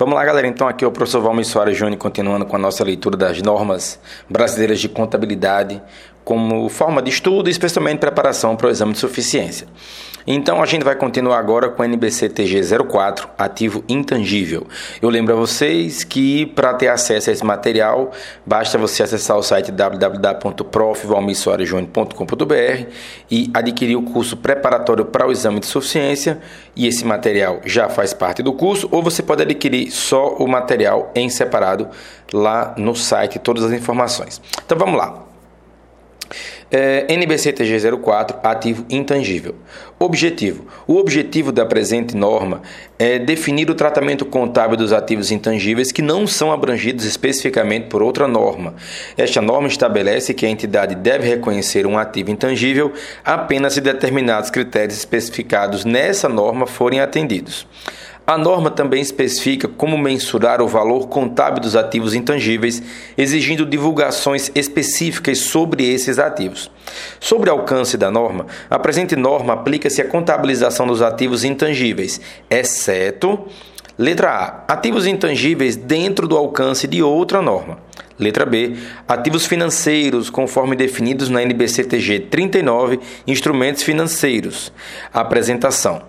Vamos lá, galera. Então, aqui é o professor Valmir Soares Júnior, continuando com a nossa leitura das normas brasileiras de contabilidade como forma de estudo, especialmente preparação para o exame de suficiência. Então a gente vai continuar agora com o NBC TG 04, ativo intangível. Eu lembro a vocês que para ter acesso a esse material, basta você acessar o site www.profvalmissoarejúnior.com.br e adquirir o curso preparatório para o exame de suficiência, e esse material já faz parte do curso, ou você pode adquirir só o material em separado lá no site, todas as informações. Então vamos lá. É, NBCTG 04, ativo intangível. Objetivo: O objetivo da presente norma é definir o tratamento contábil dos ativos intangíveis que não são abrangidos especificamente por outra norma. Esta norma estabelece que a entidade deve reconhecer um ativo intangível apenas se determinados critérios especificados nessa norma forem atendidos. A norma também especifica como mensurar o valor contábil dos ativos intangíveis, exigindo divulgações específicas sobre esses ativos. Sobre o alcance da norma, a presente norma aplica-se à contabilização dos ativos intangíveis, exceto Letra A. Ativos intangíveis dentro do alcance de outra norma. Letra B. Ativos financeiros, conforme definidos na NBCTG 39, instrumentos financeiros. Apresentação.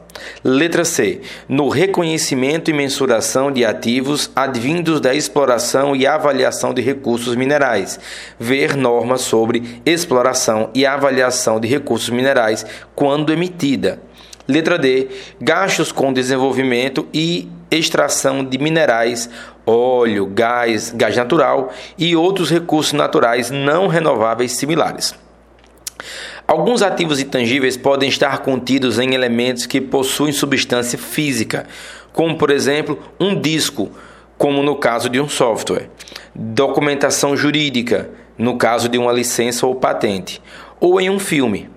Letra C. No reconhecimento e mensuração de ativos advindos da exploração e avaliação de recursos minerais. Ver normas sobre exploração e avaliação de recursos minerais quando emitida. Letra D. Gastos com desenvolvimento e extração de minerais, óleo, gás, gás natural e outros recursos naturais não renováveis similares. Alguns ativos intangíveis podem estar contidos em elementos que possuem substância física, como por exemplo um disco, como no caso de um software, documentação jurídica, no caso de uma licença ou patente, ou em um filme.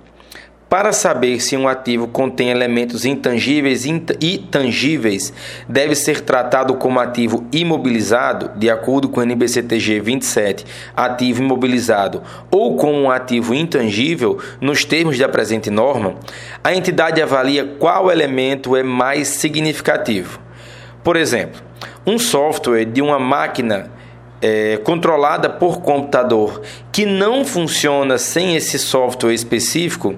Para saber se um ativo contém elementos intangíveis e tangíveis, deve ser tratado como ativo imobilizado, de acordo com o NBCTG 27, ativo imobilizado, ou como um ativo intangível, nos termos da presente norma, a entidade avalia qual elemento é mais significativo. Por exemplo, um software de uma máquina é, controlada por computador que não funciona sem esse software específico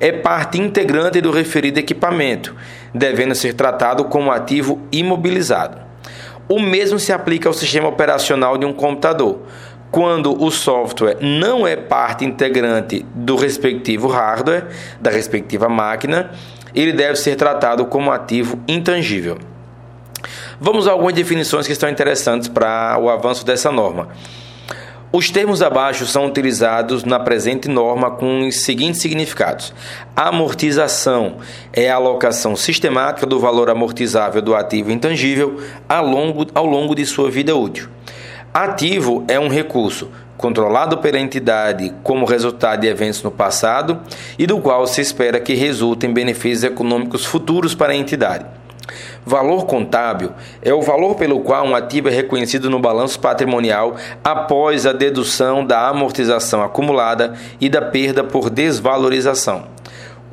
é parte integrante do referido equipamento, devendo ser tratado como ativo imobilizado. O mesmo se aplica ao sistema operacional de um computador. Quando o software não é parte integrante do respectivo hardware, da respectiva máquina, ele deve ser tratado como ativo intangível. Vamos a algumas definições que estão interessantes para o avanço dessa norma. Os termos abaixo são utilizados na presente norma com os seguintes significados: amortização é a alocação sistemática do valor amortizável do ativo intangível ao longo, ao longo de sua vida útil. Ativo é um recurso controlado pela entidade como resultado de eventos no passado e do qual se espera que resultem benefícios econômicos futuros para a entidade. Valor contábil é o valor pelo qual um ativo é reconhecido no balanço patrimonial após a dedução da amortização acumulada e da perda por desvalorização.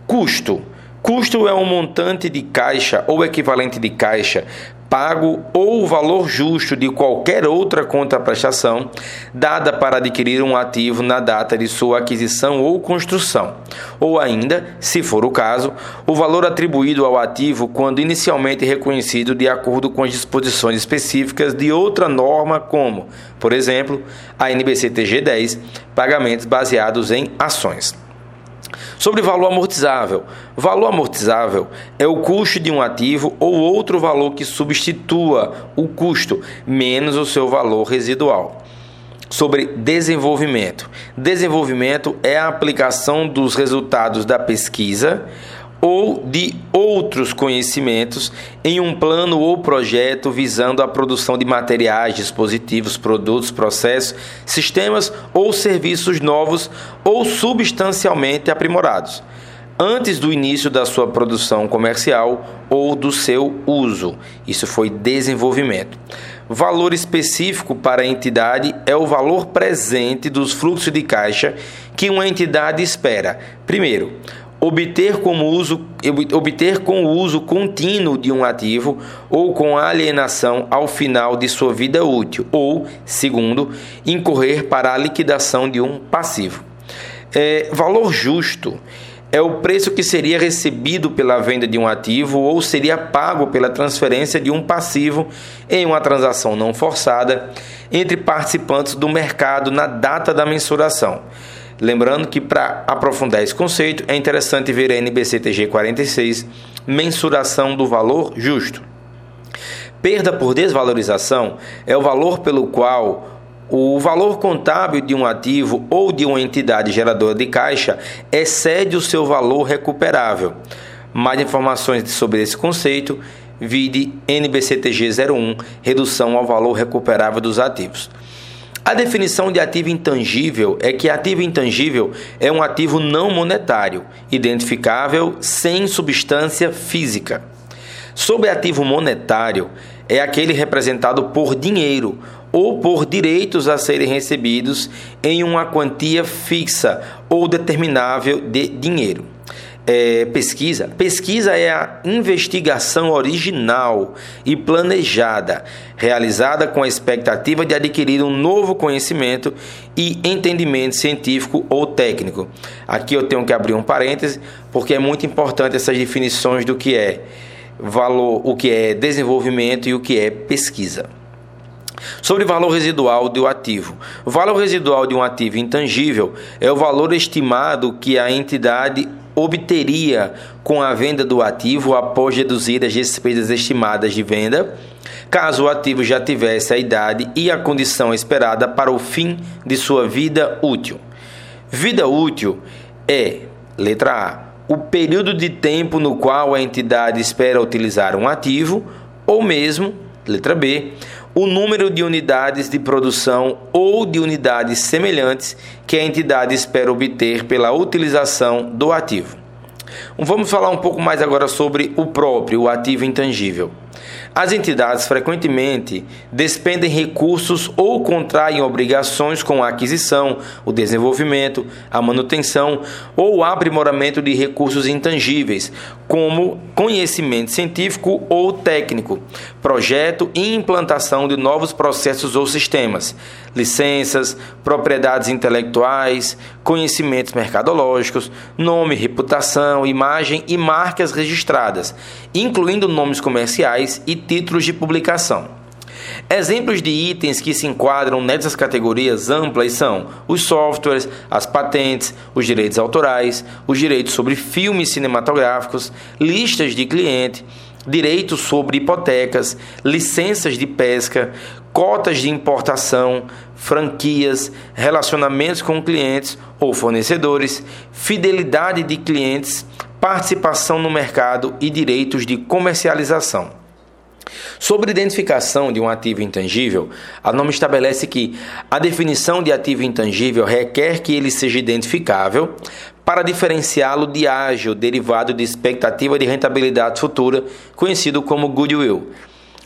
Custo Custo é um montante de caixa ou equivalente de caixa pago ou o valor justo de qualquer outra contraprestação dada para adquirir um ativo na data de sua aquisição ou construção, ou ainda, se for o caso, o valor atribuído ao ativo quando inicialmente reconhecido de acordo com as disposições específicas de outra norma, como, por exemplo, a NBCTG 10, pagamentos baseados em ações. Sobre valor amortizável. Valor amortizável é o custo de um ativo ou outro valor que substitua o custo menos o seu valor residual. Sobre desenvolvimento. Desenvolvimento é a aplicação dos resultados da pesquisa ou de outros conhecimentos em um plano ou projeto visando a produção de materiais, dispositivos, produtos, processos, sistemas ou serviços novos ou substancialmente aprimorados, antes do início da sua produção comercial ou do seu uso. Isso foi desenvolvimento. Valor específico para a entidade é o valor presente dos fluxos de caixa que uma entidade espera. Primeiro, obter, como uso, obter com o uso contínuo de um ativo ou com alienação ao final de sua vida útil, ou, segundo, incorrer para a liquidação de um passivo. É, valor justo é o preço que seria recebido pela venda de um ativo ou seria pago pela transferência de um passivo em uma transação não forçada entre participantes do mercado na data da mensuração. Lembrando que para aprofundar esse conceito é interessante ver a NBCTG 46, mensuração do valor justo. Perda por desvalorização é o valor pelo qual o valor contábil de um ativo ou de uma entidade geradora de caixa excede o seu valor recuperável. Mais informações sobre esse conceito, vide NBCTG 01, redução ao valor recuperável dos ativos. A definição de ativo intangível é que ativo intangível é um ativo não monetário, identificável sem substância física. Sobre ativo monetário, é aquele representado por dinheiro ou por direitos a serem recebidos em uma quantia fixa ou determinável de dinheiro. É, pesquisa. Pesquisa é a investigação original e planejada, realizada com a expectativa de adquirir um novo conhecimento e entendimento científico ou técnico. Aqui eu tenho que abrir um parêntese, porque é muito importante essas definições do que é valor, o que é desenvolvimento e o que é pesquisa. Sobre o valor residual do ativo. O valor residual de um ativo intangível é o valor estimado que a entidade obteria com a venda do ativo após deduzir as despesas estimadas de venda, caso o ativo já tivesse a idade e a condição esperada para o fim de sua vida útil. Vida útil é, letra A, o período de tempo no qual a entidade espera utilizar um ativo, ou mesmo, letra B, o número de unidades de produção ou de unidades semelhantes que a entidade espera obter pela utilização do ativo. Vamos falar um pouco mais agora sobre o próprio, o ativo intangível. As entidades frequentemente despendem recursos ou contraem obrigações com a aquisição, o desenvolvimento, a manutenção ou aprimoramento de recursos intangíveis, como conhecimento científico ou técnico, projeto e implantação de novos processos ou sistemas, licenças, propriedades intelectuais, conhecimentos mercadológicos, nome, reputação, imagem e marcas registradas, incluindo nomes comerciais e títulos de publicação. Exemplos de itens que se enquadram nessas categorias amplas são os softwares, as patentes, os direitos autorais, os direitos sobre filmes cinematográficos, listas de cliente, direitos sobre hipotecas, licenças de pesca, cotas de importação, franquias, relacionamentos com clientes ou fornecedores, fidelidade de clientes, participação no mercado e direitos de comercialização. Sobre identificação de um ativo intangível, a norma estabelece que a definição de ativo intangível requer que ele seja identificável para diferenciá-lo de ágio derivado de expectativa de rentabilidade futura, conhecido como goodwill.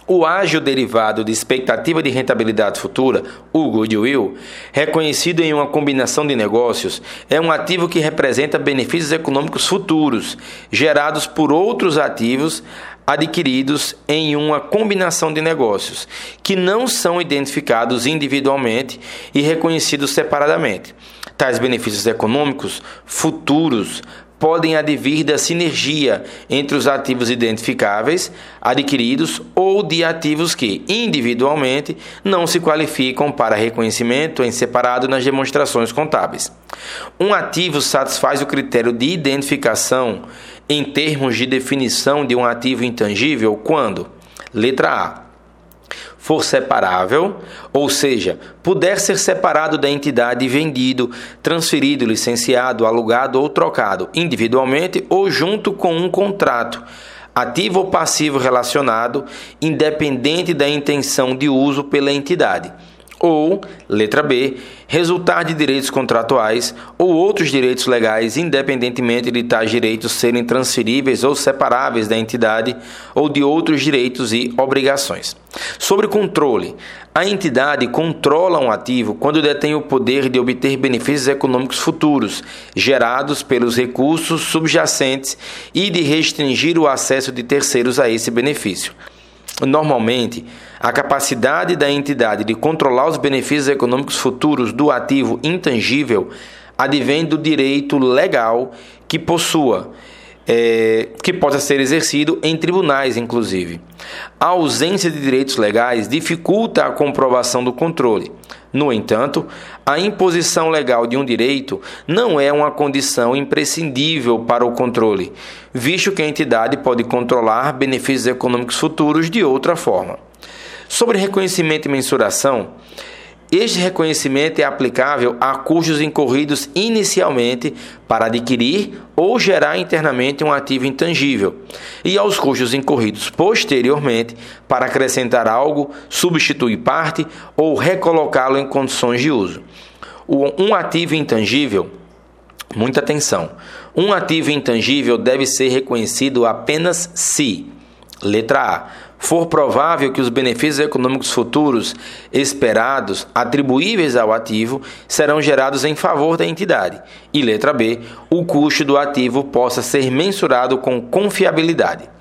O ágio derivado de expectativa de rentabilidade futura, o goodwill, reconhecido em uma combinação de negócios, é um ativo que representa benefícios econômicos futuros gerados por outros ativos adquiridos em uma combinação de negócios, que não são identificados individualmente e reconhecidos separadamente. Tais benefícios econômicos futuros podem advir da sinergia entre os ativos identificáveis, adquiridos ou de ativos que, individualmente, não se qualificam para reconhecimento em separado nas demonstrações contábeis. Um ativo satisfaz o critério de identificação em termos de definição de um ativo intangível quando, letra A, for separável, ou seja, puder ser separado da entidade vendido, transferido, licenciado, alugado ou trocado individualmente ou junto com um contrato, ativo ou passivo relacionado, independente da intenção de uso pela entidade ou, letra B, resultar de direitos contratuais ou outros direitos legais, independentemente de tais direitos serem transferíveis ou separáveis da entidade ou de outros direitos e obrigações. Sobre controle, a entidade controla um ativo quando detém o poder de obter benefícios econômicos futuros gerados pelos recursos subjacentes e de restringir o acesso de terceiros a esse benefício. Normalmente, a capacidade da entidade de controlar os benefícios econômicos futuros do ativo intangível advém do direito legal que possua, é, que possa ser exercido em tribunais, inclusive. A ausência de direitos legais dificulta a comprovação do controle. No entanto, a imposição legal de um direito não é uma condição imprescindível para o controle, visto que a entidade pode controlar benefícios econômicos futuros de outra forma. Sobre reconhecimento e mensuração, este reconhecimento é aplicável a custos incorridos inicialmente para adquirir ou gerar internamente um ativo intangível, e aos custos incorridos posteriormente para acrescentar algo, substituir parte ou recolocá-lo em condições de uso. Um ativo intangível, muita atenção, um ativo intangível deve ser reconhecido apenas se, letra A, for provável que os benefícios econômicos futuros esperados atribuíveis ao ativo serão gerados em favor da entidade. E letra B, o custo do ativo possa ser mensurado com confiabilidade.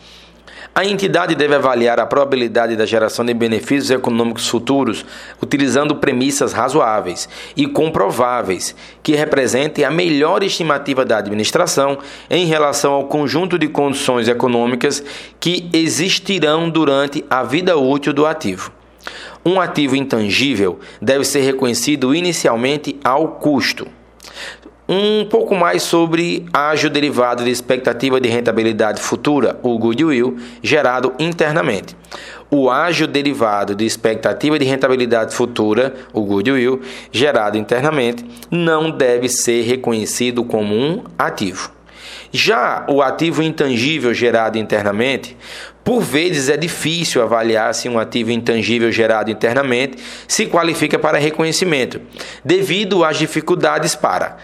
A entidade deve avaliar a probabilidade da geração de benefícios econômicos futuros utilizando premissas razoáveis e comprováveis que representem a melhor estimativa da administração em relação ao conjunto de condições econômicas que existirão durante a vida útil do ativo. Um ativo intangível deve ser reconhecido inicialmente ao custo um pouco mais sobre ágio derivado de expectativa de rentabilidade futura, o goodwill, gerado internamente. O ágio derivado de expectativa de rentabilidade futura, o goodwill, gerado internamente, não deve ser reconhecido como um ativo. Já o ativo intangível gerado internamente, por vezes é difícil avaliar se um ativo intangível gerado internamente se qualifica para reconhecimento, devido às dificuldades para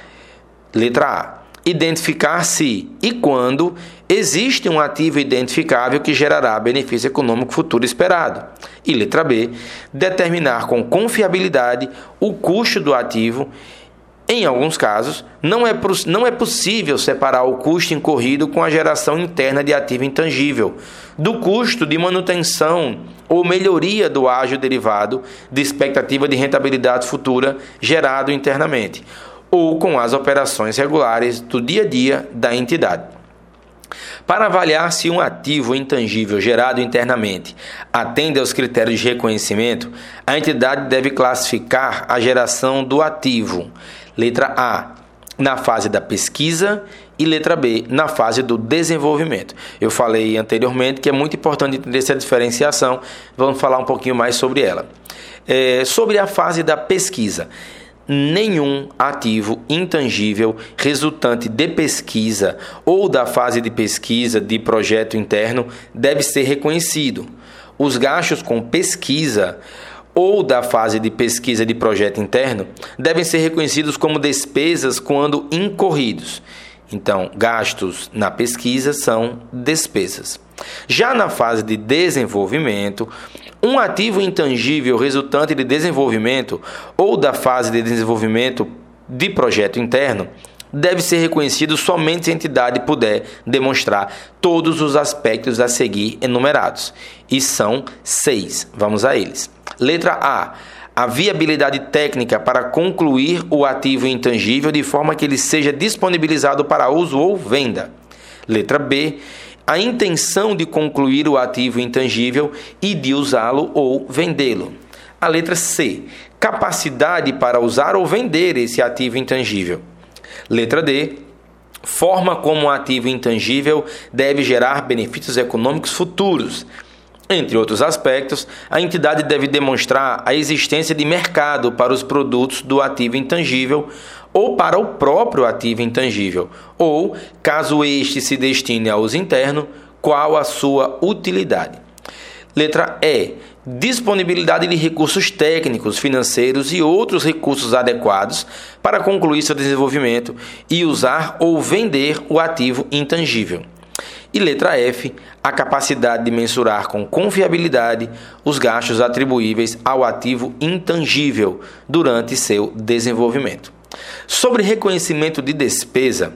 Letra A. Identificar se e quando existe um ativo identificável que gerará benefício econômico futuro esperado. E letra B. Determinar com confiabilidade o custo do ativo. Em alguns casos, não é, não é possível separar o custo incorrido com a geração interna de ativo intangível do custo de manutenção ou melhoria do ágio derivado de expectativa de rentabilidade futura gerado internamente ou com as operações regulares do dia a dia da entidade. Para avaliar se um ativo intangível gerado internamente atende aos critérios de reconhecimento, a entidade deve classificar a geração do ativo, letra A, na fase da pesquisa e letra B, na fase do desenvolvimento. Eu falei anteriormente que é muito importante entender essa diferenciação, vamos falar um pouquinho mais sobre ela. É, sobre a fase da pesquisa nenhum ativo intangível resultante de pesquisa ou da fase de pesquisa de projeto interno deve ser reconhecido. Os gastos com pesquisa ou da fase de pesquisa de projeto interno devem ser reconhecidos como despesas quando incorridos. Então, gastos na pesquisa são despesas. Já na fase de desenvolvimento, um ativo intangível resultante de desenvolvimento ou da fase de desenvolvimento de projeto interno deve ser reconhecido somente se a entidade puder demonstrar todos os aspectos a seguir enumerados. E são seis. Vamos a eles. Letra A. A viabilidade técnica para concluir o ativo intangível de forma que ele seja disponibilizado para uso ou venda. Letra B a intenção de concluir o ativo intangível e de usá-lo ou vendê-lo. A letra C, capacidade para usar ou vender esse ativo intangível. Letra D, forma como o ativo intangível deve gerar benefícios econômicos futuros. Entre outros aspectos, a entidade deve demonstrar a existência de mercado para os produtos do ativo intangível ou para o próprio ativo intangível, ou, caso este se destine ao uso interno, qual a sua utilidade. Letra E. Disponibilidade de recursos técnicos, financeiros e outros recursos adequados para concluir seu desenvolvimento e usar ou vender o ativo intangível. E letra F, a capacidade de mensurar com confiabilidade os gastos atribuíveis ao ativo intangível durante seu desenvolvimento. Sobre reconhecimento de despesa,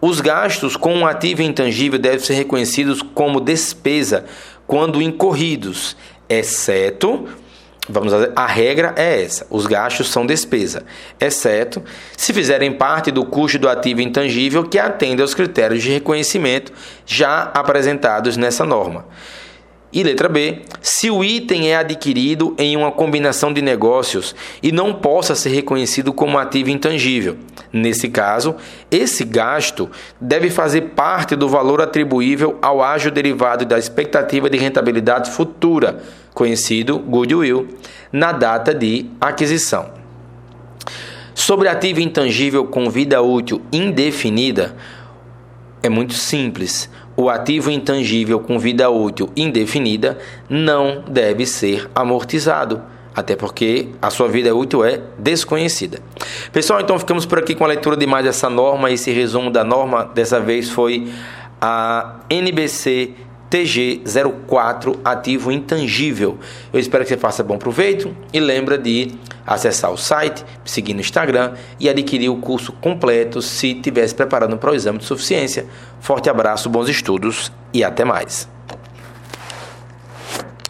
os gastos com um ativo intangível devem ser reconhecidos como despesa quando incorridos, exceto Vamos a regra é essa: os gastos são despesa, exceto se fizerem parte do custo do ativo intangível que atende aos critérios de reconhecimento já apresentados nessa norma. E letra B, se o item é adquirido em uma combinação de negócios e não possa ser reconhecido como ativo intangível. Nesse caso, esse gasto deve fazer parte do valor atribuível ao ágio derivado da expectativa de rentabilidade futura, conhecido goodwill, na data de aquisição. Sobre ativo intangível com vida útil indefinida, é muito simples o ativo intangível com vida útil indefinida não deve ser amortizado, até porque a sua vida útil é desconhecida. Pessoal, então ficamos por aqui com a leitura de mais essa norma. Esse resumo da norma dessa vez foi a NBC TG04 ativo intangível. Eu espero que você faça bom proveito e lembra de acessar o site, seguir no Instagram e adquirir o curso completo se estiver se preparando para o exame de suficiência. Forte abraço, bons estudos e até mais.